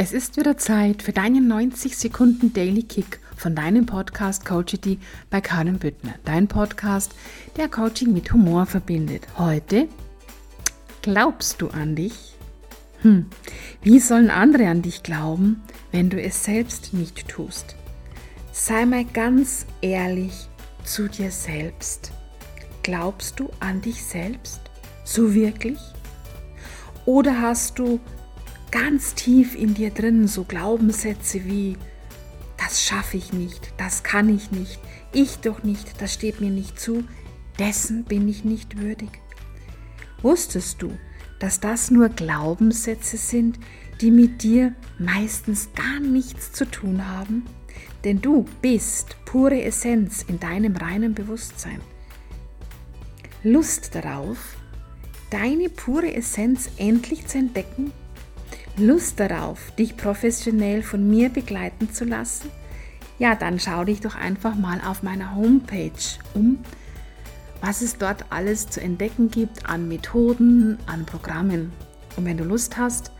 Es ist wieder Zeit für deinen 90 Sekunden Daily Kick von deinem Podcast Coachity bei Karin Büttner. Dein Podcast, der Coaching mit Humor verbindet. Heute glaubst du an dich? Hm, wie sollen andere an dich glauben, wenn du es selbst nicht tust? Sei mal ganz ehrlich zu dir selbst. Glaubst du an dich selbst? So wirklich? Oder hast du ganz tief in dir drin so Glaubenssätze wie, das schaffe ich nicht, das kann ich nicht, ich doch nicht, das steht mir nicht zu, dessen bin ich nicht würdig. Wusstest du, dass das nur Glaubenssätze sind, die mit dir meistens gar nichts zu tun haben? Denn du bist pure Essenz in deinem reinen Bewusstsein. Lust darauf, deine pure Essenz endlich zu entdecken Lust darauf, dich professionell von mir begleiten zu lassen? Ja, dann schau dich doch einfach mal auf meiner Homepage um, was es dort alles zu entdecken gibt an Methoden, an Programmen. Und wenn du Lust hast,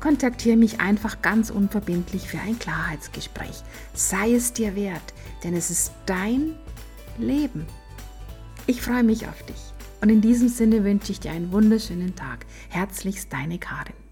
kontaktiere mich einfach ganz unverbindlich für ein Klarheitsgespräch. Sei es dir wert, denn es ist dein Leben. Ich freue mich auf dich. Und in diesem Sinne wünsche ich dir einen wunderschönen Tag. Herzlichst deine Karin.